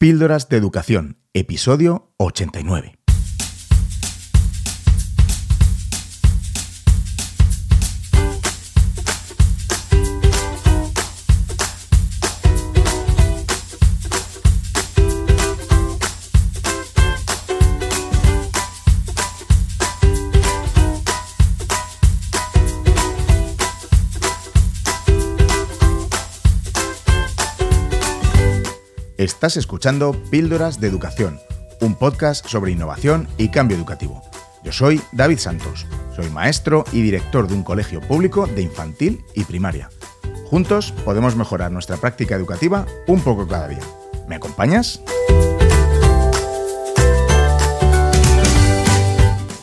Píldoras de Educación, episodio 89. Estás escuchando Píldoras de Educación, un podcast sobre innovación y cambio educativo. Yo soy David Santos, soy maestro y director de un colegio público de infantil y primaria. Juntos podemos mejorar nuestra práctica educativa un poco cada día. ¿Me acompañas?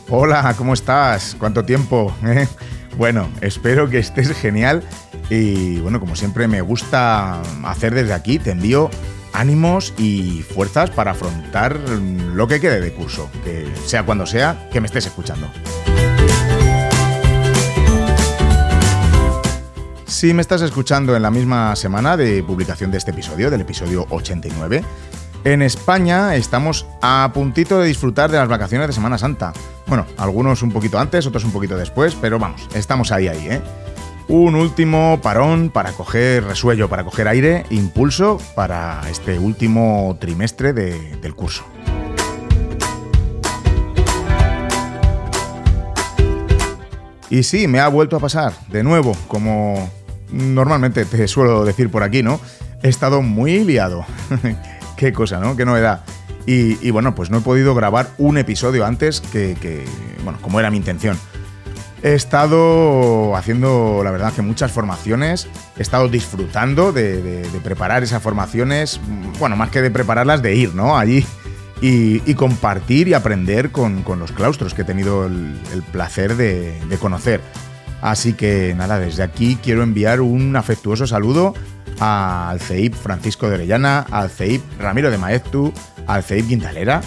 Hola, ¿cómo estás? ¿Cuánto tiempo? ¿Eh? Bueno, espero que estés genial y bueno, como siempre me gusta hacer desde aquí, te envío ánimos y fuerzas para afrontar lo que quede de curso, que sea cuando sea que me estés escuchando. Si me estás escuchando en la misma semana de publicación de este episodio, del episodio 89, en España estamos a puntito de disfrutar de las vacaciones de Semana Santa. Bueno, algunos un poquito antes, otros un poquito después, pero vamos, estamos ahí, ahí, ¿eh? Un último parón para coger resuello, para coger aire, impulso para este último trimestre del curso. Y sí, me ha vuelto a pasar, de nuevo, como normalmente te suelo decir por aquí, ¿no? He estado muy liado. Qué cosa, ¿no? Qué novedad. Y, bueno, pues no he podido grabar un episodio antes que, bueno, como era mi intención. He estado haciendo, la verdad, que muchas formaciones. He estado disfrutando de, preparar esas formaciones. Bueno, más que de prepararlas, de ir, ¿no? Allí y, compartir y aprender con, los claustros que he tenido el, placer de, conocer. Así que nada, desde aquí quiero enviar un afectuoso saludo al CEIP Francisco de Orellana, al CEIP Ramiro de Maeztu, al CEIP Quintalera,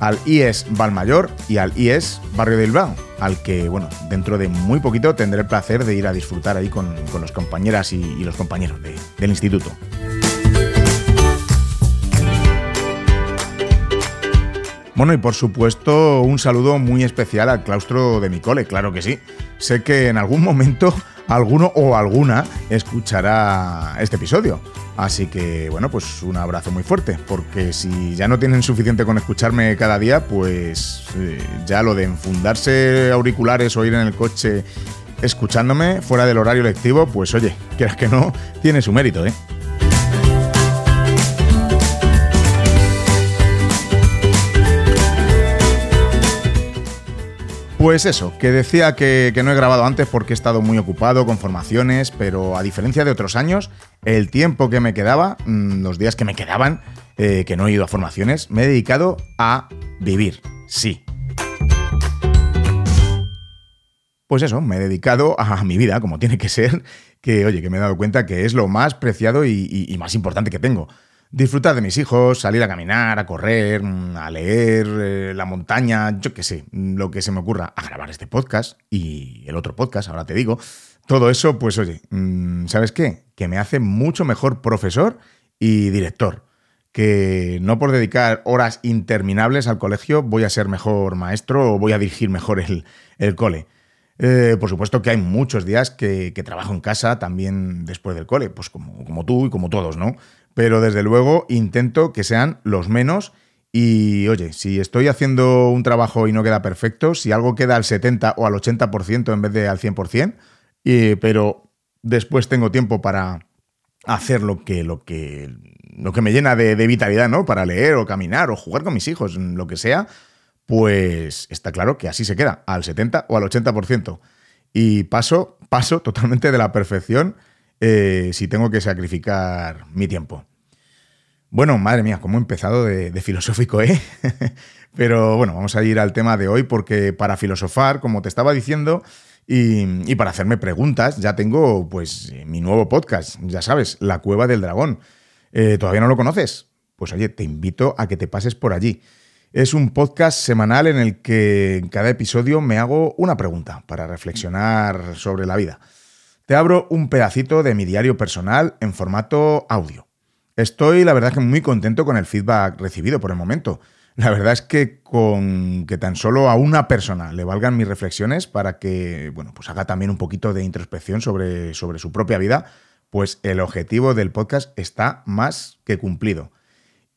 al IES Valmayor y al IES Barrio del Bilbao, al que, bueno, dentro de muy poquito tendré el placer de ir a disfrutar ahí con, con los compañeras y, los compañeros del instituto. Bueno, y por supuesto, un saludo muy especial al claustro de mi cole, claro que sí. Sé que en algún momento alguno o alguna escuchará este episodio. Así que, bueno, pues un abrazo muy fuerte, porque si ya no tienen suficiente con escucharme cada día, pues eh, ya lo de enfundarse auriculares o ir en el coche escuchándome fuera del horario lectivo, pues oye, quieras que no, tiene su mérito, ¿eh? Pues eso, que decía que, no he grabado antes porque he estado muy ocupado con formaciones, pero a diferencia de otros años, el tiempo que me quedaba, mm, los días que me quedaban, eh, que no he ido a formaciones, me he dedicado a vivir, sí. Pues eso, me he dedicado a mi vida, como tiene que ser, que oye, que me he dado cuenta que es lo más preciado y más importante que tengo disfrutar de mis hijos, salir a caminar, a correr, mm, a leer, eh, la montaña, yo qué sé, lo que se me ocurra, a grabar este podcast y el otro podcast, ahora te digo. Todo eso, pues oye, mm, ¿sabes qué? Que me hace mucho mejor profesor y director. Que no por dedicar horas interminables al colegio voy a ser mejor maestro o voy a dirigir mejor el, cole. Eh, por supuesto que hay muchos días que, trabajo en casa también después del cole, pues como, como tú y como todos, ¿no? Pero desde luego intento que sean los menos. Y oye, si estoy haciendo un trabajo y no queda perfecto, si algo queda al 70 o al 80% en vez de al 100%, pero después tengo tiempo para hacer lo que, lo que, lo que me llena de, vitalidad, ¿no? Para leer o caminar o jugar con mis hijos, lo que sea, pues está claro que así se queda, al 70 o al 80%. Y paso, paso totalmente de la perfección eh, si tengo que sacrificar mi tiempo. Bueno, madre mía, cómo he empezado de, filosófico, ¿eh? Pero bueno, vamos a ir al tema de hoy porque para filosofar, como te estaba diciendo, y, para hacerme preguntas, ya tengo pues mi nuevo podcast, ya sabes, La Cueva del Dragón. Eh, ¿Todavía no lo conoces? Pues oye, te invito a que te pases por allí. Es un podcast semanal en el que en cada episodio me hago una pregunta para reflexionar sobre la vida te abro un pedacito de mi diario personal en formato audio. Estoy, la verdad, que muy contento con el feedback recibido por el momento. La verdad es que con que tan solo a una persona le valgan mis reflexiones para que, bueno, pues haga también un poquito de introspección sobre, sobre su propia vida, pues el objetivo del podcast está más que cumplido.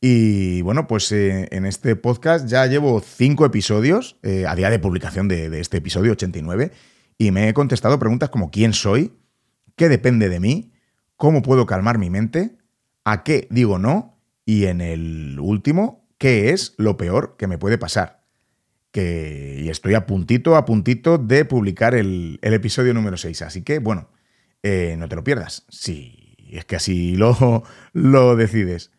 Y bueno, pues eh, en este podcast ya llevo cinco episodios, eh, a día de publicación de, de, este episodio 89, y me he contestado preguntas como quién soy, qué depende de mí, cómo puedo calmar mi mente, a qué digo no, y en el último, qué es lo peor que me puede pasar. Que, y estoy a puntito, a puntito de publicar el, el episodio número 6. Así que, bueno, eh, no te lo pierdas. Si es que así lo, lo decides.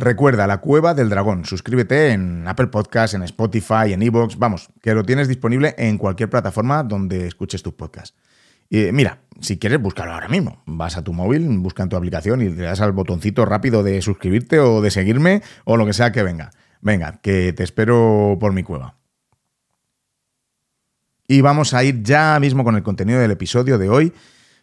Recuerda, La Cueva del Dragón. Suscríbete en Apple Podcasts, en Spotify, en Evox. Vamos, que lo tienes disponible en cualquier plataforma donde escuches tus podcasts. Y mira, si quieres, búscalo ahora mismo. Vas a tu móvil, busca en tu aplicación y le das al botoncito rápido de suscribirte o de seguirme o lo que sea que venga. Venga, que te espero por mi cueva. Y vamos a ir ya mismo con el contenido del episodio de hoy,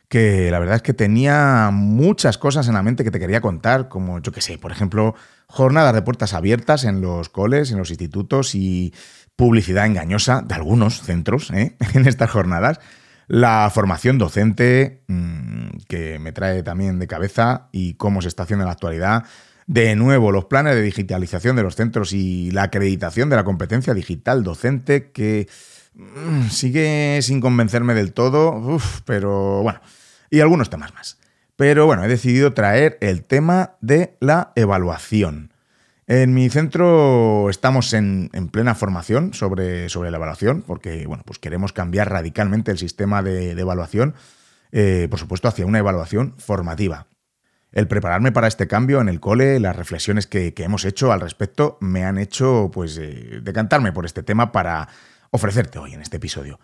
que la verdad es que tenía muchas cosas en la mente que te quería contar, como yo que sé, por ejemplo, jornadas de puertas abiertas en los coles, en los institutos y publicidad engañosa de algunos centros ¿eh? en estas jornadas la formación docente, mm, que me trae también de cabeza, y cómo se está haciendo en la actualidad. De nuevo, los planes de digitalización de los centros y la acreditación de la competencia digital docente, que sigue sin convencerme del todo, pero bueno, y algunos temas más. Pero bueno, he decidido traer el tema de la evaluación. En mi centro estamos en, plena formación sobre, sobre, la evaluación, porque bueno, pues queremos cambiar radicalmente el sistema de, evaluación, eh, por supuesto, hacia una evaluación formativa. El prepararme para este cambio en el cole, las reflexiones que, hemos hecho al respecto, me han hecho pues eh, decantarme por este tema para ofrecerte hoy en este episodio.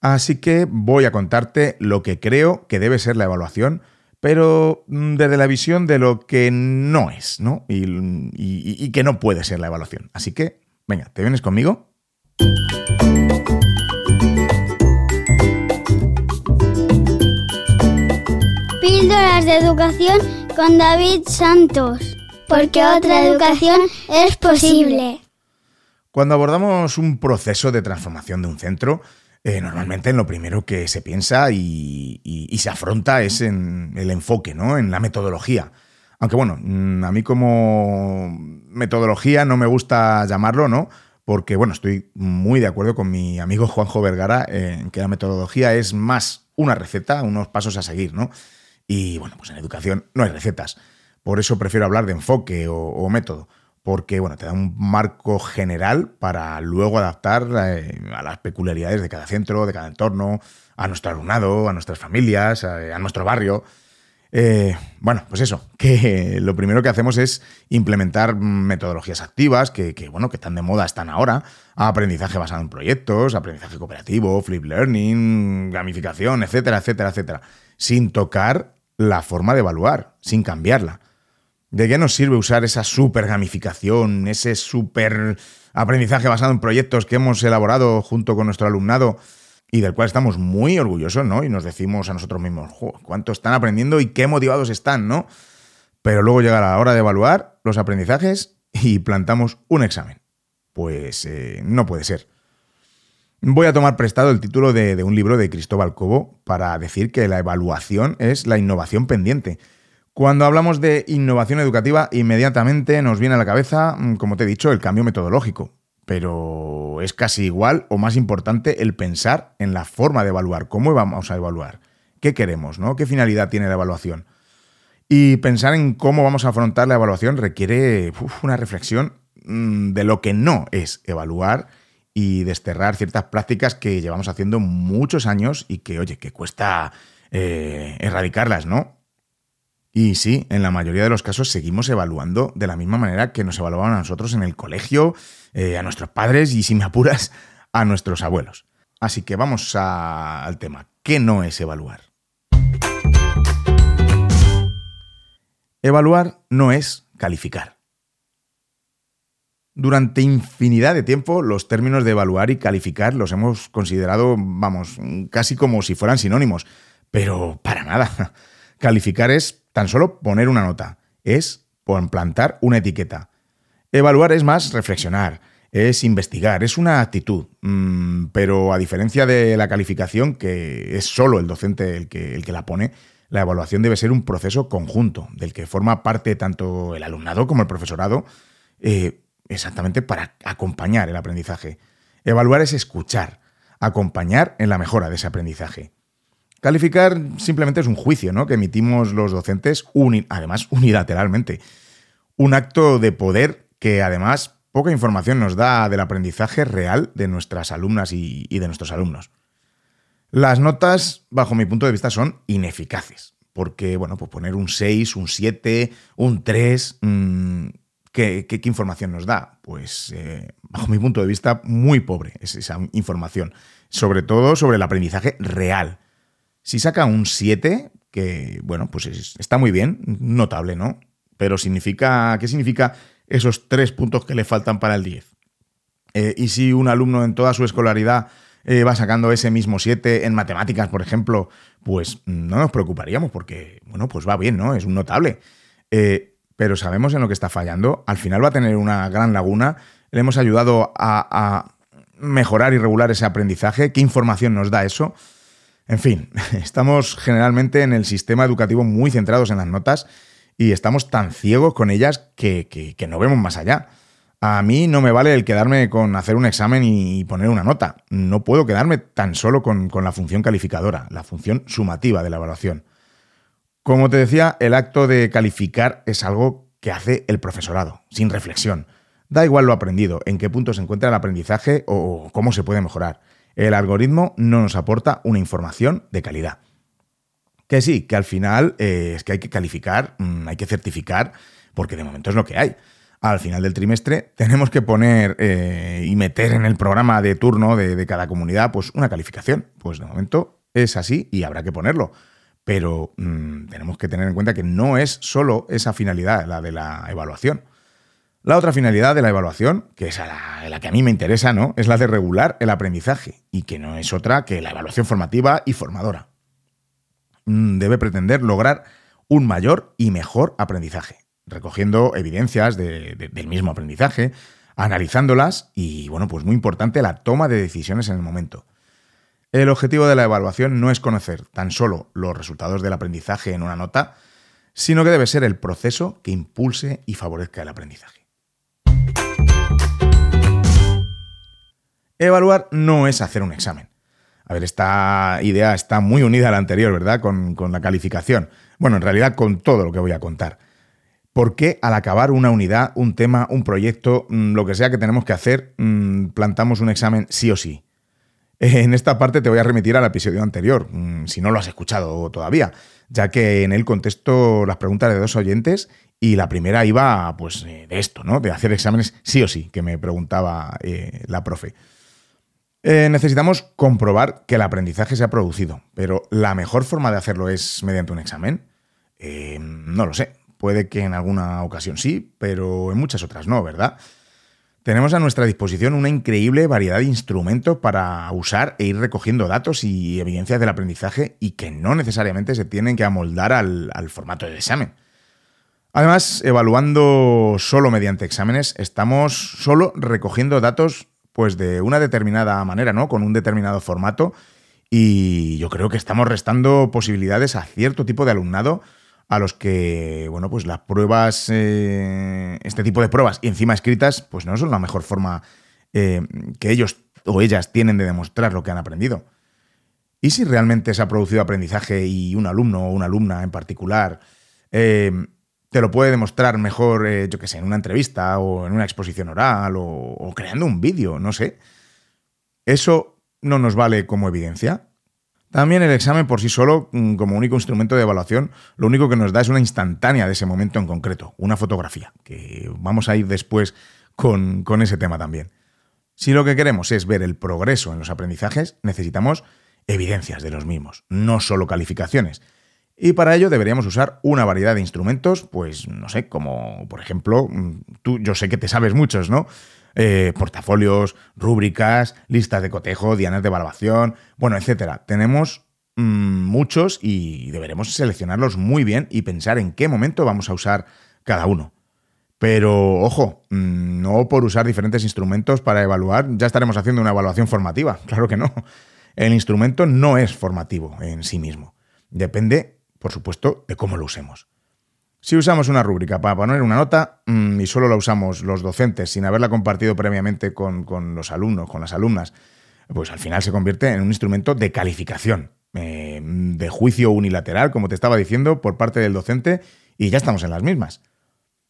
Así que voy a contarte lo que creo que debe ser la evaluación pero mm, desde la visión de lo que no es, ¿no? Y, que no puede ser la evaluación. Así que, venga, ¿te vienes conmigo? Píldoras de educación con David Santos, porque otra educación es posible. Cuando abordamos un proceso de transformación de un centro, eh, normalmente en lo primero que se piensa y, se afronta es en el enfoque, ¿no? En la metodología. Aunque bueno, mm, a mí como metodología no me gusta llamarlo, ¿no? Porque bueno, estoy muy de acuerdo con mi amigo Juanjo Vergara en que la metodología es más una receta, unos pasos a seguir, ¿no? Y bueno, pues en educación no hay recetas. Por eso prefiero hablar de enfoque o método porque bueno, te da un marco general para luego adaptar eh, a las peculiaridades de cada centro, de cada entorno, a nuestro alumnado, a nuestras familias, a, nuestro barrio. Eh, bueno, pues eso, que lo primero que hacemos es implementar metodologías activas que, bueno, que están de moda, están ahora, aprendizaje basado en proyectos, aprendizaje cooperativo, flip learning, gamificación, etcétera, etcétera, etcétera, sin tocar la forma de evaluar, sin cambiarla. ¿De qué nos sirve usar esa super gamificación, ese super aprendizaje basado en proyectos que hemos elaborado junto con nuestro alumnado y del cual estamos muy orgullosos, ¿no? Y nos decimos a nosotros mismos, cuánto están aprendiendo y qué motivados están, ¿no? Pero luego llega la hora de evaluar los aprendizajes y plantamos un examen. Pues eh, no puede ser. Voy a tomar prestado el título de, de un libro de Cristóbal Cobo para decir que la evaluación es la innovación pendiente cuando hablamos de innovación educativa, inmediatamente nos viene a la cabeza, mm, como te he dicho, el cambio metodológico. Pero es casi igual o más importante el pensar en la forma de evaluar, cómo vamos a evaluar, qué queremos, ¿no? ¿Qué finalidad tiene la evaluación? Y pensar en cómo vamos a afrontar la evaluación requiere una reflexión mm, de lo que no es evaluar y desterrar ciertas prácticas que llevamos haciendo muchos años y que, oye, que cuesta eh, erradicarlas, ¿no? Y sí, en la mayoría de los casos seguimos evaluando de la misma manera que nos evaluaban a nosotros en el colegio, eh, a nuestros padres y, si me apuras, a nuestros abuelos. Así que vamos al tema. ¿Qué no es evaluar? Evaluar no es calificar. Durante infinidad de tiempo los términos de evaluar y calificar los hemos considerado, vamos, casi como si fueran sinónimos, pero para nada. Calificar es tan solo poner una nota, es plantar una etiqueta. Evaluar es más reflexionar, es investigar, es una actitud. Mm, pero a diferencia de la calificación, que es solo el docente el que, el que la pone, la evaluación debe ser un proceso conjunto, del que forma parte tanto el alumnado como el profesorado, eh, exactamente para acompañar el aprendizaje. Evaluar es escuchar, acompañar en la mejora de ese aprendizaje. Calificar simplemente es un juicio ¿no? que emitimos los docentes, además unilateralmente. Un acto de poder que además poca información nos da del aprendizaje real de nuestras alumnas y, de nuestros alumnos. Las notas, bajo mi punto de vista, son ineficaces. Porque, bueno, pues poner un 6, un 7, un 3, mm, ¿qué, información nos da? Pues, eh, bajo mi punto de vista, muy pobre es esa información. Sobre todo sobre el aprendizaje real. Si saca un 7, que, bueno, pues está muy bien, notable, ¿no? Pero significa, ¿qué significa esos tres puntos que le faltan para el 10. Eh, y si un alumno en toda su escolaridad eh, va sacando ese mismo 7 en matemáticas, por ejemplo, pues no nos preocuparíamos porque, bueno, pues va bien, ¿no? Es un notable. Eh, pero sabemos en lo que está fallando. Al final va a tener una gran laguna. Le hemos ayudado a, a mejorar y regular ese aprendizaje. ¿Qué información nos da eso? En fin, estamos generalmente en el sistema educativo muy centrados en las notas y estamos tan ciegos con ellas que, no vemos más allá. A mí no me vale el quedarme con hacer un examen y poner una nota. No puedo quedarme tan solo con, la función calificadora, la función sumativa de la evaluación. Como te decía, el acto de calificar es algo que hace el profesorado, sin reflexión. Da igual lo aprendido, en qué punto se encuentra el aprendizaje o cómo se puede mejorar. El algoritmo no nos aporta una información de calidad. Que sí, que al final eh, es que hay que calificar, mm, hay que certificar, porque de momento es lo que hay. Al final del trimestre tenemos que poner eh, y meter en el programa de turno de, cada comunidad pues una calificación. Pues de momento es así y habrá que ponerlo. Pero mm, tenemos que tener en cuenta que no es solo esa finalidad, la de la evaluación. La otra finalidad de la evaluación, que es la, que a mí me interesa, ¿no? Es la de regular el aprendizaje, y que no es otra que la evaluación formativa y formadora. Mm, debe pretender lograr un mayor y mejor aprendizaje, recogiendo evidencias del mismo aprendizaje, analizándolas y, bueno, pues muy importante, la toma de decisiones en el momento. El objetivo de la evaluación no es conocer tan solo los resultados del aprendizaje en una nota, sino que debe ser el proceso que impulse y favorezca el aprendizaje. Evaluar no es hacer un examen. A ver, esta idea está muy unida a la anterior, ¿verdad? Con, la calificación. Bueno, en realidad con todo lo que voy a contar. ¿Por qué al acabar una unidad, un tema, un proyecto, mm, lo que sea que tenemos que hacer, mm, plantamos un examen sí o sí? En esta parte te voy a remitir al episodio anterior, mm, si no lo has escuchado todavía, ya que en él contesto las preguntas de dos oyentes y la primera iba pues eh, de esto, ¿no? De hacer exámenes sí o sí, que me preguntaba eh, la profe. Eh, necesitamos comprobar que el aprendizaje se ha producido, pero ¿la mejor forma de hacerlo es mediante un examen? Eh, no lo sé. Puede que en alguna ocasión sí, pero en muchas otras no, ¿verdad? Tenemos a nuestra disposición una increíble variedad de instrumentos para usar e ir recogiendo datos y evidencias del aprendizaje y que no necesariamente se tienen que amoldar al, al formato de examen. Además, evaluando solo mediante exámenes, estamos solo recogiendo datos pues de una determinada manera, ¿no? Con un determinado formato. Y yo creo que estamos restando posibilidades a cierto tipo de alumnado a los que, bueno, pues las pruebas, eh, este tipo de pruebas y encima escritas, pues no son la mejor forma eh, que ellos o ellas tienen de demostrar lo que han aprendido. ¿Y si realmente se ha producido aprendizaje y un alumno o una alumna en particular eh, te lo puede demostrar mejor, eh, yo qué sé, en una entrevista o en una exposición oral o, creando un vídeo, no sé. ¿Eso no nos vale como evidencia? También el examen por sí solo, mm, como único instrumento de evaluación, lo único que nos da es una instantánea de ese momento en concreto, una fotografía, que vamos a ir después con, con ese tema también. Si lo que queremos es ver el progreso en los aprendizajes, necesitamos evidencias de los mismos, no solo calificaciones. Y para ello deberíamos usar una variedad de instrumentos, pues no sé, como por ejemplo, mm, tú, yo sé que te sabes muchos, ¿no? Eh, portafolios, rúbricas, listas de cotejo, dianas de evaluación, bueno, etcétera. Tenemos mm, muchos y deberemos seleccionarlos muy bien y pensar en qué momento vamos a usar cada uno. Pero ojo, mm, no por usar diferentes instrumentos para evaluar ya estaremos haciendo una evaluación formativa. Claro que no. El instrumento no es formativo en sí mismo. Depende, por supuesto, de cómo lo usemos. Si usamos una rúbrica para poner una nota mm, y solo la usamos los docentes sin haberla compartido previamente con, los alumnos, con las alumnas, pues al final se convierte en un instrumento de calificación, eh, de juicio unilateral, como te estaba diciendo, por parte del docente y ya estamos en las mismas.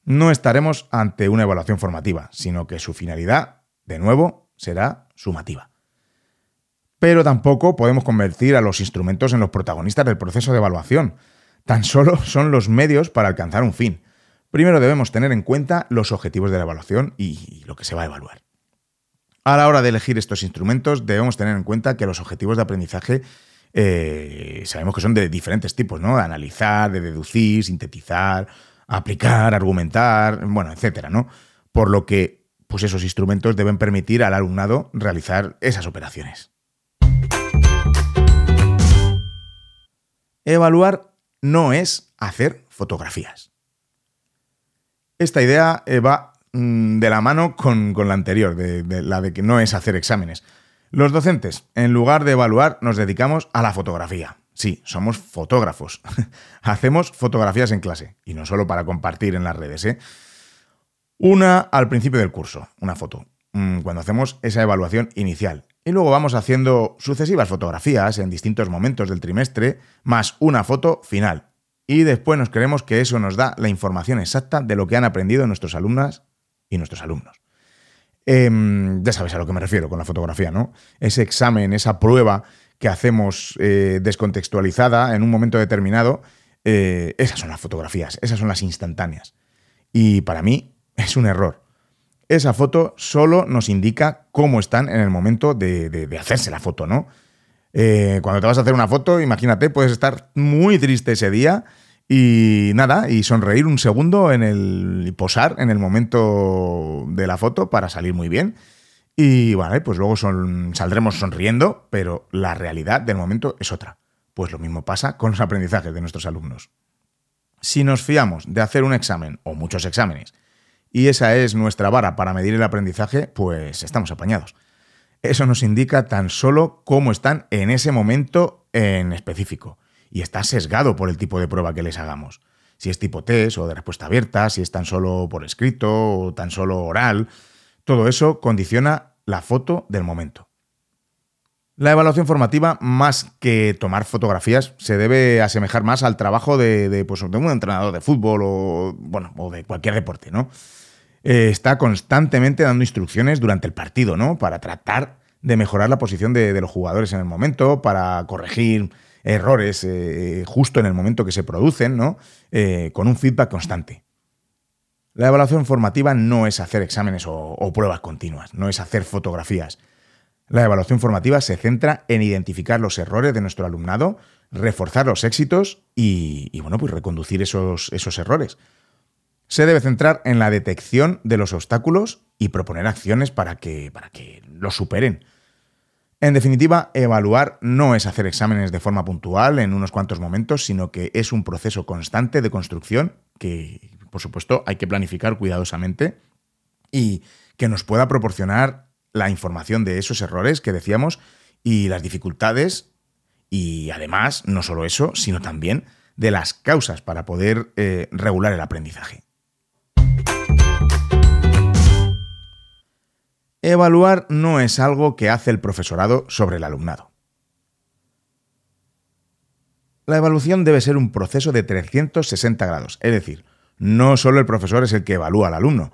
No estaremos ante una evaluación formativa, sino que su finalidad, de nuevo, será sumativa. Pero tampoco podemos convertir a los instrumentos en los protagonistas del proceso de evaluación. Tan solo son los medios para alcanzar un fin. Primero debemos tener en cuenta los objetivos de la evaluación y lo que se va a evaluar. A la hora de elegir estos instrumentos debemos tener en cuenta que los objetivos de aprendizaje eh, sabemos que son de diferentes tipos, ¿no? De analizar, de deducir, sintetizar, aplicar, argumentar, bueno, etcétera, ¿no? Por lo que, pues esos instrumentos deben permitir al alumnado realizar esas operaciones. Evaluar no es hacer fotografías. Esta idea eh, va mm, de la mano con, la anterior, de, la de que no es hacer exámenes. Los docentes, en lugar de evaluar, nos dedicamos a la fotografía. Sí, somos fotógrafos. Hacemos fotografías en clase, y no solo para compartir en las redes. ¿eh? Una al principio del curso, una foto, mm, cuando hacemos esa evaluación inicial. Y luego vamos haciendo sucesivas fotografías en distintos momentos del trimestre, más una foto final. Y después nos creemos que eso nos da la información exacta de lo que han aprendido nuestros alumnas y nuestros alumnos. Em, ya sabes a lo que me refiero con la fotografía, ¿no? Ese examen, esa prueba que hacemos eh, descontextualizada en un momento determinado, eh, esas son las fotografías, esas son las instantáneas. Y para mí es un error. Esa foto solo nos indica cómo están en el momento de, hacerse la foto, ¿no? Eh, cuando te vas a hacer una foto, imagínate, puedes estar muy triste ese día y nada, y sonreír un segundo en el y posar en el momento de la foto para salir muy bien. Y vale, pues luego saldremos sonriendo, pero la realidad del momento es otra. Pues lo mismo pasa con los aprendizajes de nuestros alumnos. Si nos fiamos de hacer un examen o muchos exámenes y esa es nuestra vara para medir el aprendizaje, pues estamos apañados. Eso nos indica tan solo cómo están en ese momento en específico y está sesgado por el tipo de prueba que les hagamos. Si es tipo test o de respuesta abierta, si es tan solo por escrito o tan solo oral, todo eso condiciona la foto del momento. La evaluación formativa, más que tomar fotografías, se debe asemejar más al trabajo de, pues, un entrenador de fútbol o, bueno, o de cualquier deporte, ¿no? Eh, está constantemente dando instrucciones durante el partido, ¿no? Para tratar de mejorar la posición de, los jugadores en el momento, para corregir errores eh, justo en el momento que se producen, ¿no? Eh, con un feedback constante. La evaluación formativa no es hacer exámenes o, pruebas continuas, no es hacer fotografías. La evaluación formativa se centra en identificar los errores de nuestro alumnado, reforzar los éxitos y, bueno, pues reconducir esos, esos errores. Se debe centrar en la detección de los obstáculos y proponer acciones para que, para que los superen. En definitiva, evaluar no es hacer exámenes de forma puntual en unos cuantos momentos, sino que es un proceso constante de construcción que, por supuesto, hay que planificar cuidadosamente y que nos pueda proporcionar la información de esos errores que decíamos y las dificultades y además, no solo eso, sino también de las causas para poder eh, regular el aprendizaje. Evaluar no es algo que hace el profesorado sobre el alumnado. La evaluación debe ser un proceso de 360 grados, es decir, no solo el profesor es el que evalúa al alumno.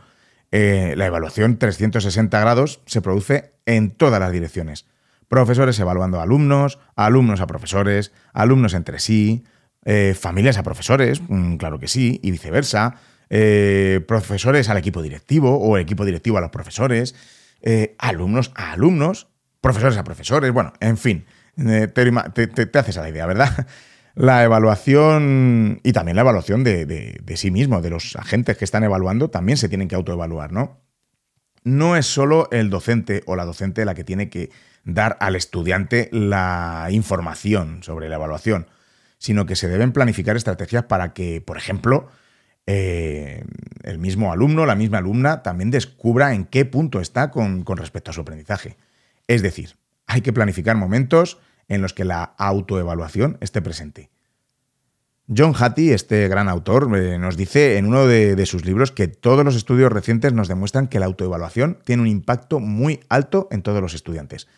Eh, la evaluación 360 grados se produce en todas las direcciones. Profesores evaluando a alumnos, alumnos a profesores, alumnos entre sí, eh, familias a profesores, mm, claro que sí, y viceversa, eh, profesores al equipo directivo o el equipo directivo a los profesores. Eh, alumnos a alumnos, profesores a profesores, bueno, en fin, eh, te, haces a la idea, ¿verdad? La evaluación y también la evaluación de, sí mismo, de los agentes que están evaluando, también se tienen que autoevaluar, ¿no? No es solo el docente o la docente la que tiene que dar al estudiante la información sobre la evaluación, sino que se deben planificar estrategias para que, por ejemplo, eh, el mismo alumno, la misma alumna, también descubra en qué punto está con, con respecto a su aprendizaje. Es decir, hay que planificar momentos en los que la autoevaluación esté presente. John Hattie, este gran autor, eh, nos dice en uno de, sus libros que todos los estudios recientes nos demuestran que la autoevaluación tiene un impacto muy alto en todos los estudiantes.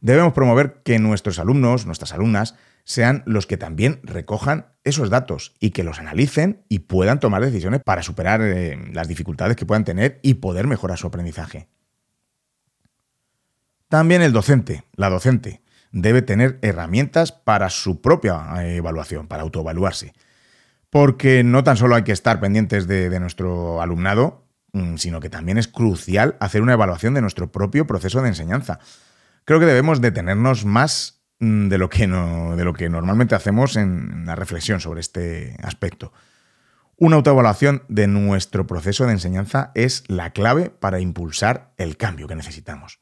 Debemos promover que nuestros alumnos, nuestras alumnas, sean los que también recojan esos datos y que los analicen y puedan tomar decisiones para superar eh, las dificultades que puedan tener y poder mejorar su aprendizaje. También el docente, la docente, debe tener herramientas para su propia eh, evaluación, para autoevaluarse. Porque no tan solo hay que estar pendientes de, nuestro alumnado, mm, sino que también es crucial hacer una evaluación de nuestro propio proceso de enseñanza. Creo que debemos detenernos más mm, de lo que, de lo que normalmente hacemos en la reflexión sobre este aspecto. Una autoevaluación de nuestro proceso de enseñanza es la clave para impulsar el cambio que necesitamos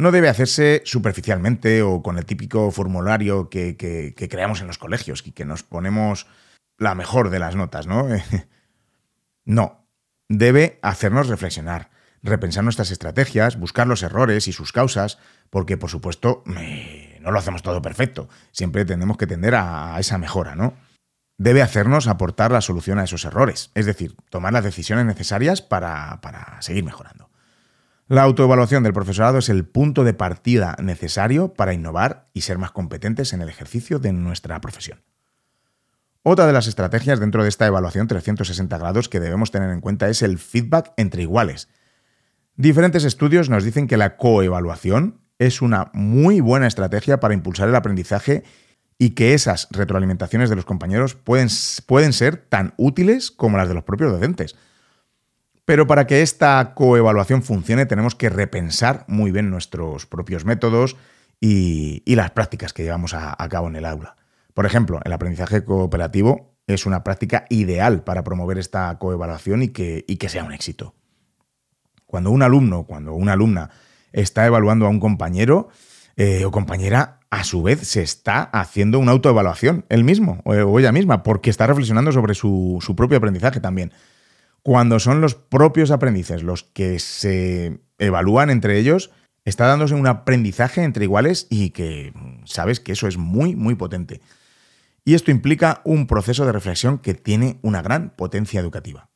no debe hacerse superficialmente o con el típico formulario que, creamos en los colegios y que nos ponemos la mejor de las notas, ¿no? no, debe hacernos reflexionar, repensar nuestras estrategias, buscar los errores y sus causas, porque por supuesto no lo hacemos todo perfecto, siempre tenemos que tender a, esa mejora, ¿no? Debe hacernos aportar la solución a esos errores, es decir, tomar las decisiones necesarias para seguir mejorando. La autoevaluación del profesorado es el punto de partida necesario para innovar y ser más competentes en el ejercicio de nuestra profesión. Otra de las estrategias dentro de esta evaluación 360 grados que debemos tener en cuenta es el feedback entre iguales. Diferentes estudios nos dicen que la coevaluación es una muy buena estrategia para impulsar el aprendizaje y que esas retroalimentaciones de los compañeros pueden, pueden ser tan útiles como las de los propios docentes. Pero para que esta coevaluación funcione tenemos que repensar muy bien nuestros propios métodos y, las prácticas que llevamos a, cabo en el aula. Por ejemplo, el aprendizaje cooperativo es una práctica ideal para promover esta coevaluación y que, que sea un éxito. Cuando un alumno, cuando una alumna está evaluando a un compañero eh, o compañera, a su vez se está haciendo una autoevaluación, él mismo o, ella misma, porque está reflexionando sobre su propio aprendizaje también cuando son los propios aprendices los que se evalúan entre ellos, está dándose un aprendizaje entre iguales y que sabes que eso es muy, muy potente. Y esto implica un proceso de reflexión que tiene una gran potencia educativa.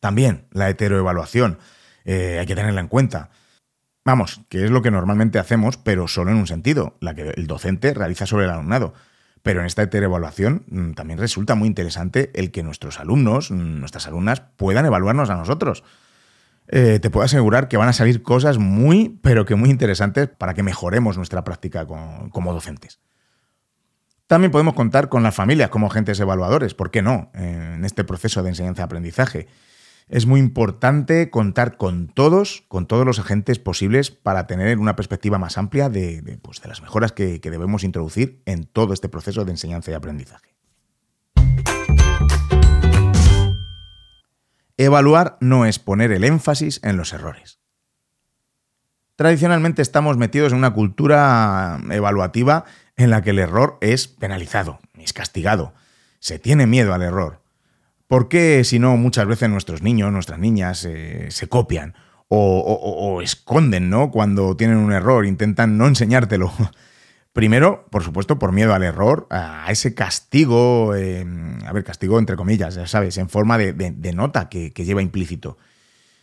También la heteroevaluación, eh, hay que tenerla en cuenta. Vamos, que es lo que normalmente hacemos, pero solo en un sentido, la que el docente realiza sobre el alumnado. Pero en esta heteroevaluación mm, también resulta muy interesante el que nuestros alumnos, mm, nuestras alumnas, puedan evaluarnos a nosotros. Eh, te puedo asegurar que van a salir cosas muy, pero que muy interesantes para que mejoremos nuestra práctica como, docentes. También podemos contar con las familias como agentes evaluadores, ¿por qué no? En este proceso de enseñanza-aprendizaje es muy importante contar con todos, con todos los agentes posibles para tener una perspectiva más amplia de, pues, las mejoras que, que debemos introducir en todo este proceso de enseñanza y aprendizaje. Evaluar no es poner el énfasis en los errores. Tradicionalmente estamos metidos en una cultura evaluativa en la que el error es penalizado, es castigado. Se tiene miedo al error. ¿Por qué, si no, muchas veces nuestros niños, nuestras niñas eh, se copian o, esconden, ¿no? Cuando tienen un error, intentan no enseñártelo. Primero, por supuesto, por miedo al error, a ese castigo, em, a ver, castigo entre comillas, ya sabes, en forma de, nota que, lleva implícito.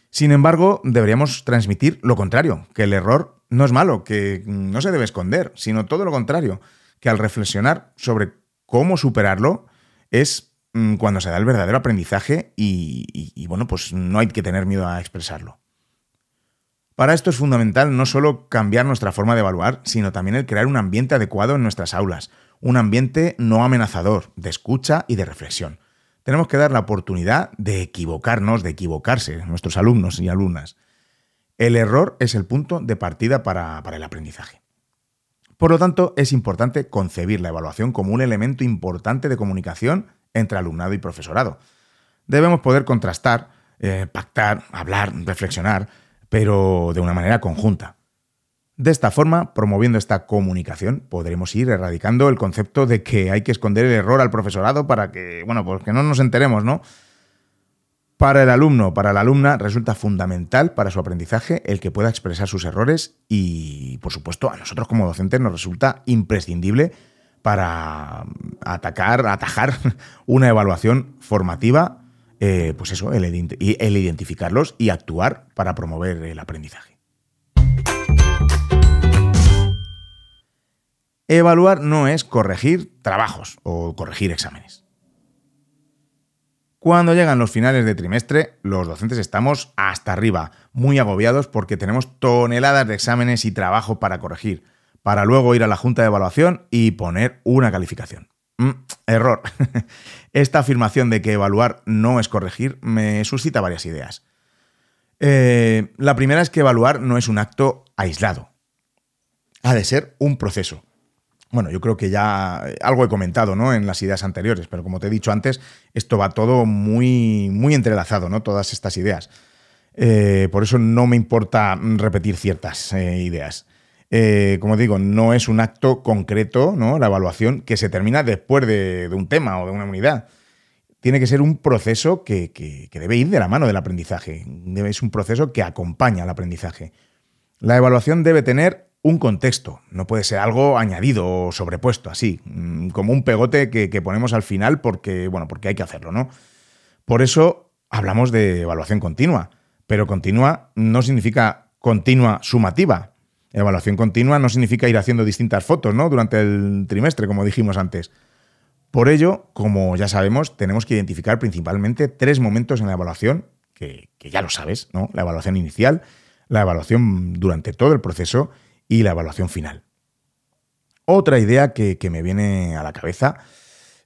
Sin embargo, deberíamos transmitir lo contrario, que el error no es malo, que no se debe esconder, sino todo lo contrario, que al reflexionar sobre cómo superarlo es Mm, cuando se da el verdadero aprendizaje y, bueno, pues no hay que tener miedo a expresarlo. Para esto es fundamental no solo cambiar nuestra forma de evaluar, sino también el crear un ambiente adecuado en nuestras aulas, un ambiente no amenazador, de escucha y de reflexión. Tenemos que dar la oportunidad de equivocarnos, de equivocarse, nuestros alumnos y alumnas. El error es el punto de partida para, para el aprendizaje. Por lo tanto, es importante concebir la evaluación como un elemento importante de comunicación entre alumnado y profesorado. Debemos poder contrastar, eh, pactar, hablar, reflexionar, pero de una manera conjunta. De esta forma, promoviendo esta comunicación, podremos ir erradicando el concepto de que hay que esconder el error al profesorado para que, bueno, pues que no nos enteremos, ¿no? Para el alumno, para la alumna, resulta fundamental para su aprendizaje el que pueda expresar sus errores y, por supuesto, a nosotros como docentes nos resulta imprescindible para atacar, atajar una evaluación formativa, eh, pues eso, el, el identificarlos y actuar para promover el aprendizaje. Evaluar no es corregir trabajos o corregir exámenes. Cuando llegan los finales de trimestre, los docentes estamos hasta arriba, muy agobiados porque tenemos toneladas de exámenes y trabajo para corregir, para luego ir a la junta de evaluación y poner una calificación. Mm, error. Esta afirmación de que evaluar no es corregir me suscita varias ideas. Eh, la primera es que evaluar no es un acto aislado. Ha de ser un proceso bueno, yo creo que ya eh, algo he comentado ¿no? en las ideas anteriores, pero como te he dicho antes, esto va todo muy, muy entrelazado, ¿no? todas estas ideas. Eh, por eso no me importa repetir ciertas ideas. Como digo, no es un acto concreto, ¿no? La evaluación que se termina después de, un tema o de una unidad. Tiene que ser un proceso que, que, debe ir de la mano del aprendizaje. es un proceso que acompaña al aprendizaje. La evaluación debe tener un contexto, no puede ser algo añadido o sobrepuesto, así, mm, como un pegote que, ponemos al final porque, bueno, porque hay que hacerlo, ¿no? Por eso hablamos de evaluación continua, pero continua no significa continua sumativa. Evaluación continua no significa ir haciendo distintas fotos, ¿no? Durante el trimestre, como dijimos antes. Por ello, como ya sabemos, tenemos que identificar principalmente tres momentos en la evaluación, que, ya lo sabes, ¿no? La evaluación inicial, la evaluación durante todo el proceso y la evaluación final. Otra idea que, me viene a la cabeza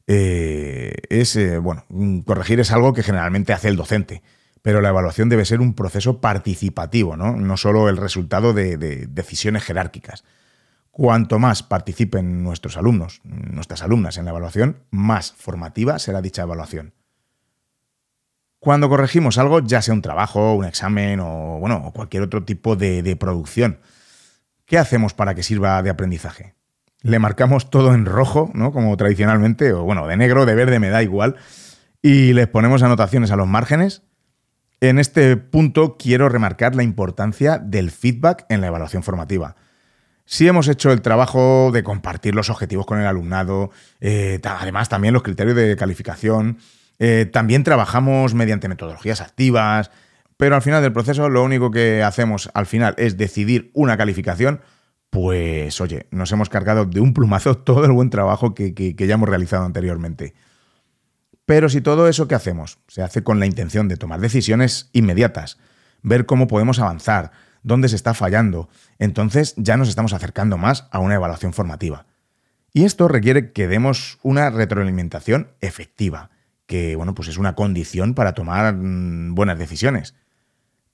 eh, es, eh, bueno, corregir es algo que generalmente hace el docente, pero la evaluación debe ser un proceso participativo, no, no solo el resultado de, de decisiones jerárquicas. Cuanto más participen nuestros alumnos, nuestras alumnas en la evaluación, más formativa será dicha evaluación. Cuando corregimos algo, ya sea un trabajo, un examen o, bueno, cualquier otro tipo de, de producción, ¿Qué hacemos para que sirva de aprendizaje? Le marcamos todo en rojo, ¿no? Como tradicionalmente, o bueno, de negro, de verde, me da igual, y les ponemos anotaciones a los márgenes. En este punto quiero remarcar la importancia del feedback en la evaluación formativa. Si hemos hecho el trabajo de compartir los objetivos con el alumnado, eh, además también los criterios de calificación, eh, también trabajamos mediante metodologías activas, pero al final del proceso lo único que hacemos al final es decidir una calificación, pues oye, nos hemos cargado de un plumazo todo el buen trabajo que, ya hemos realizado anteriormente. Pero si todo eso que hacemos se hace con la intención de tomar decisiones inmediatas, ver cómo podemos avanzar, dónde se está fallando, entonces ya nos estamos acercando más a una evaluación formativa. Y esto requiere que demos una retroalimentación efectiva, que bueno, pues es una condición para tomar mm, buenas decisiones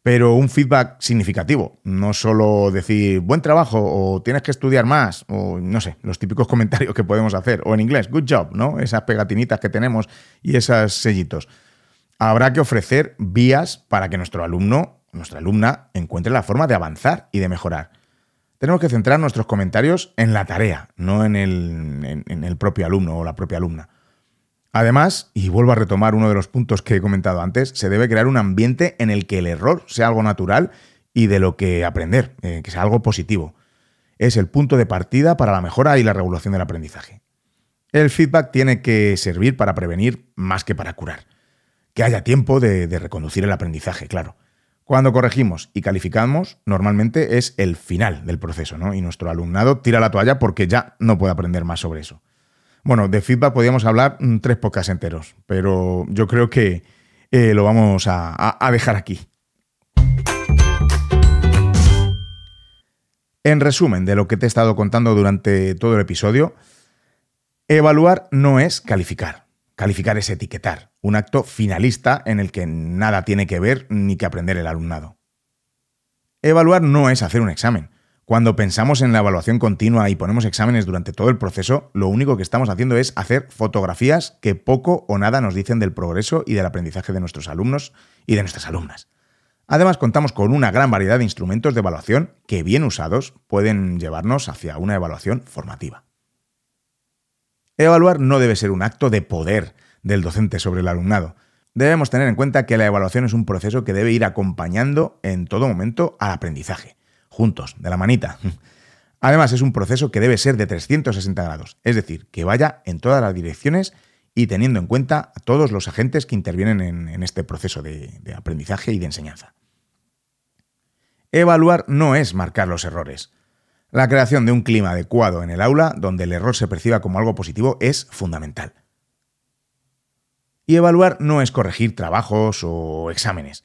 pero un feedback significativo. No solo decir buen trabajo o tienes que estudiar más o no sé, los típicos comentarios que podemos hacer. O en inglés, good job, ¿no? Esas pegatinitas que tenemos y esos sellitos. Habrá que ofrecer vías para que nuestro alumno, nuestra alumna, encuentre la forma de avanzar y de mejorar. Tenemos que centrar nuestros comentarios en la tarea, no en el, en el propio alumno o la propia alumna. Además, y vuelvo a retomar uno de los puntos que he comentado antes, se debe crear un ambiente en el que el error sea algo natural y de lo que aprender, eh, que sea algo positivo. Es el punto de partida para la mejora y la regulación del aprendizaje. El feedback tiene que servir para prevenir más que para curar. Que haya tiempo de, de reconducir el aprendizaje, claro. Cuando corregimos y calificamos, normalmente es el final del proceso, ¿no? Y nuestro alumnado tira la toalla porque ya no puede aprender más sobre eso. Bueno, de feedback podríamos hablar mm, tres podcasts enteros, pero yo creo que eh, lo vamos a, a dejar aquí. En resumen de lo que te he estado contando durante todo el episodio, evaluar no es calificar. Calificar es etiquetar, un acto finalista en el que nada tiene que ver ni que aprender el alumnado. Evaluar no es hacer un examen. Cuando pensamos en la evaluación continua y ponemos exámenes durante todo el proceso, lo único que estamos haciendo es hacer fotografías que poco o nada nos dicen del progreso y del aprendizaje de nuestros alumnos y de nuestras alumnas. Además, contamos con una gran variedad de instrumentos de evaluación que, bien usados, pueden llevarnos hacia una evaluación formativa. Evaluar no debe ser un acto de poder del docente sobre el alumnado. Debemos tener en cuenta que la evaluación es un proceso que debe ir acompañando en todo momento al aprendizaje, juntos, de la manita. Además, es un proceso que debe ser de 360 grados, es decir, que vaya en todas las direcciones y teniendo en cuenta a todos los agentes que intervienen en, este proceso de, de aprendizaje y de enseñanza. Evaluar no es marcar los errores. La creación de un clima adecuado en el aula donde el error se perciba como algo positivo es fundamental. Y evaluar no es corregir trabajos o exámenes.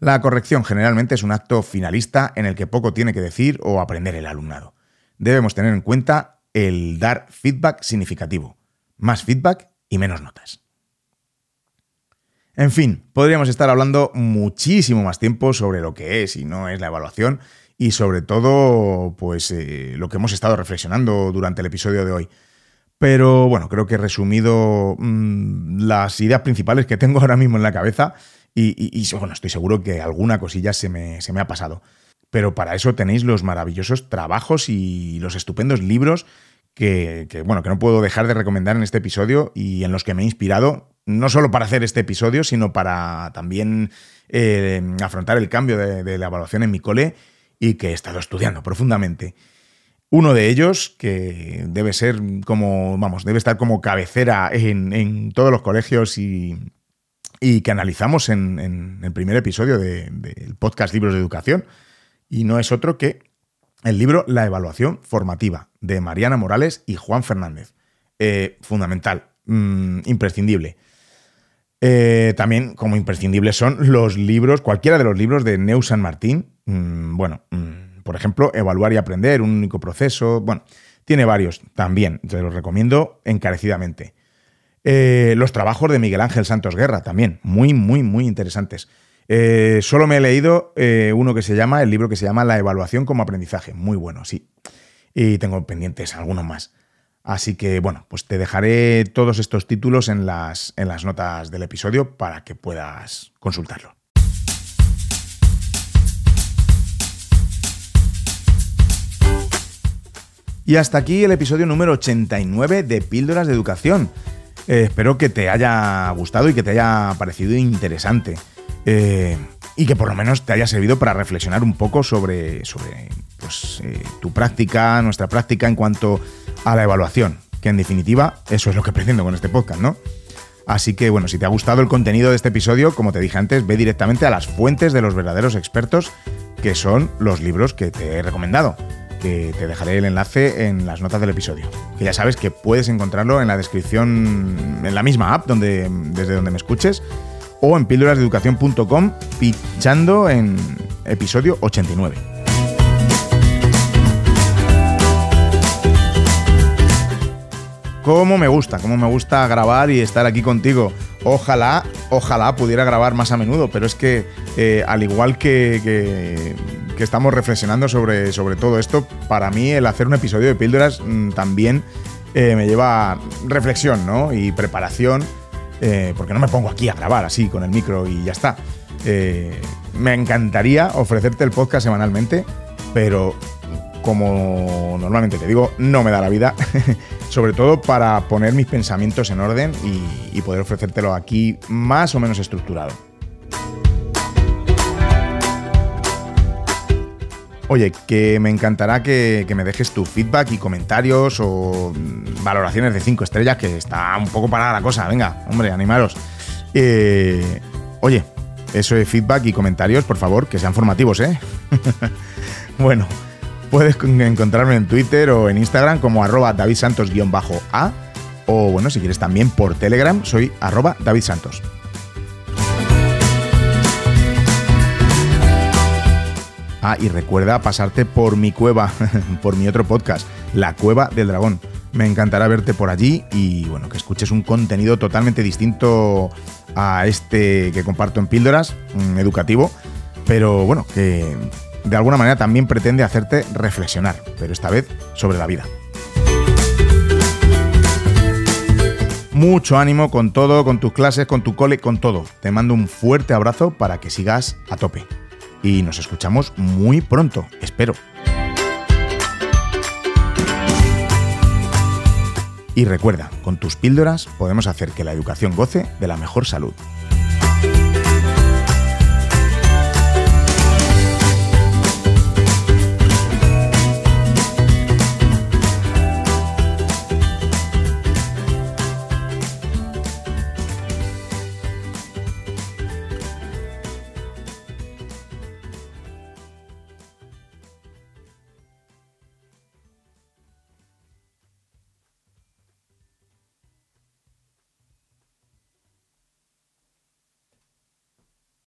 La corrección generalmente es un acto finalista en el que poco tiene que decir o aprender el alumnado. Debemos tener en cuenta el dar feedback significativo. Más feedback y menos notas. En fin, podríamos estar hablando muchísimo más tiempo sobre lo que es y no es la evaluación y sobre todo, pues eh, lo que hemos estado reflexionando durante el episodio de hoy. Pero bueno, creo que he resumido mm, las ideas principales que tengo ahora mismo en la cabeza y, bueno, estoy seguro que alguna cosilla se me, se me ha pasado. Pero para eso tenéis los maravillosos trabajos y los estupendos libros que, bueno, que no puedo dejar de recomendar en este episodio y en los que me he inspirado, no solo para hacer este episodio, sino para también eh, afrontar el cambio de, la evaluación en mi cole y que he estado estudiando profundamente. Uno de ellos, que debe ser como, vamos, debe estar como cabecera en, todos los colegios y, que analizamos en, el primer episodio del podcast Libros de Educación, y no es otro que el libro La evaluación formativa, de Mariana Morales y Juan Fernández. Eh, fundamental, mm, imprescindible. Eh, también, como imprescindibles, son los libros, cualquiera de los libros de Neu San Martín. Mm, bueno, mm, por ejemplo, Evaluar y Aprender, un único proceso. Bueno, tiene varios también, te los recomiendo encarecidamente. Eh, los trabajos de Miguel Ángel Santos Guerra también, muy, muy, muy interesantes. Eh, solo me he leído uno que se llama, el libro que se llama La evaluación como aprendizaje, muy bueno, sí. Y tengo pendientes algunos más. Así que bueno, pues te dejaré todos estos títulos en las, en las notas del episodio para que puedas consultarlo. Y hasta aquí el episodio número 89 de Píldoras de Educación. Eh, espero que te haya gustado y que te haya parecido interesante. Eh, y que por lo menos te haya servido para reflexionar un poco sobre, sobre pues, eh, tu práctica, nuestra práctica en cuanto a la evaluación, que en definitiva eso es lo que pretendo con este podcast, ¿no? Así que bueno, si te ha gustado el contenido de este episodio, como te dije antes, ve directamente a las fuentes de los verdaderos expertos, que son los libros que te he recomendado, que te dejaré el enlace en las notas del episodio. Que ya sabes que puedes encontrarlo en la descripción, en la misma app donde, desde donde me escuches, o en píldorasdeeducación.com, pinchando en episodio 89. cómo me gusta, cómo me gusta grabar y estar aquí contigo. Ojalá, ojalá pudiera grabar más a menudo, pero es que eh, al igual que, que, estamos reflexionando sobre, sobre todo esto, para mí el hacer un episodio de píldoras mm, también eh, me lleva reflexión ¿no? y preparación, eh, porque no me pongo aquí a grabar así con el micro y ya está. me encantaría ofrecerte el podcast semanalmente, pero como normalmente te digo, no me da la vida, sobre todo para poner mis pensamientos en orden y, poder ofrecértelo aquí más o menos estructurado. Oye, que me encantará que, me dejes tu feedback y comentarios o valoraciones de 5 estrellas, que está un poco parada la cosa. Venga, hombre, animaros. Eh, oye, eso de feedback y comentarios, por favor, que sean formativos, ¿eh? bueno, Puedes encontrarme en Twitter o en Instagram como arroba davidsantos-a o bueno, si quieres también por Telegram soy arroba davidsantos. Ah, y recuerda pasarte por mi cueva, por mi otro podcast, La Cueva del Dragón. Me encantará verte por allí y bueno, que escuches un contenido totalmente distinto a este que comparto en píldoras, mm, educativo, pero bueno, que de alguna manera también pretende hacerte reflexionar, pero esta vez sobre la vida. Mucho ánimo con todo, con tus clases, con tu cole, con todo. Te mando un fuerte abrazo para que sigas a tope. Y nos escuchamos muy pronto, espero. Y recuerda, con tus píldoras podemos hacer que la educación goce de la mejor salud.